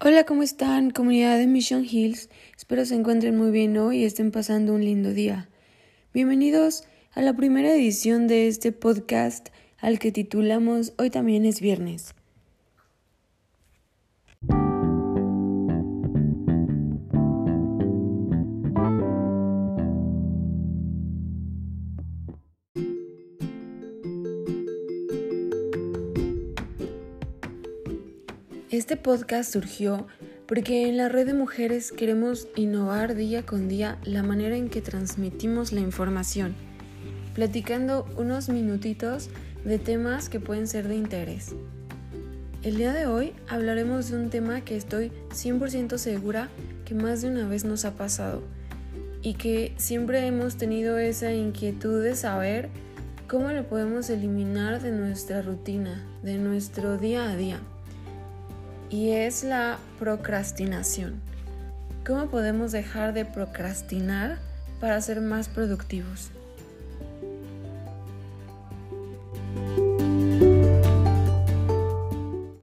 Hola, ¿cómo están? Comunidad de Mission Hills. Espero se encuentren muy bien hoy y estén pasando un lindo día. Bienvenidos a la primera edición de este podcast al que titulamos Hoy también es viernes. Este podcast surgió porque en la red de mujeres queremos innovar día con día la manera en que transmitimos la información, platicando unos minutitos de temas que pueden ser de interés. El día de hoy hablaremos de un tema que estoy 100% segura que más de una vez nos ha pasado y que siempre hemos tenido esa inquietud de saber cómo lo podemos eliminar de nuestra rutina, de nuestro día a día y es la procrastinación. ¿Cómo podemos dejar de procrastinar para ser más productivos?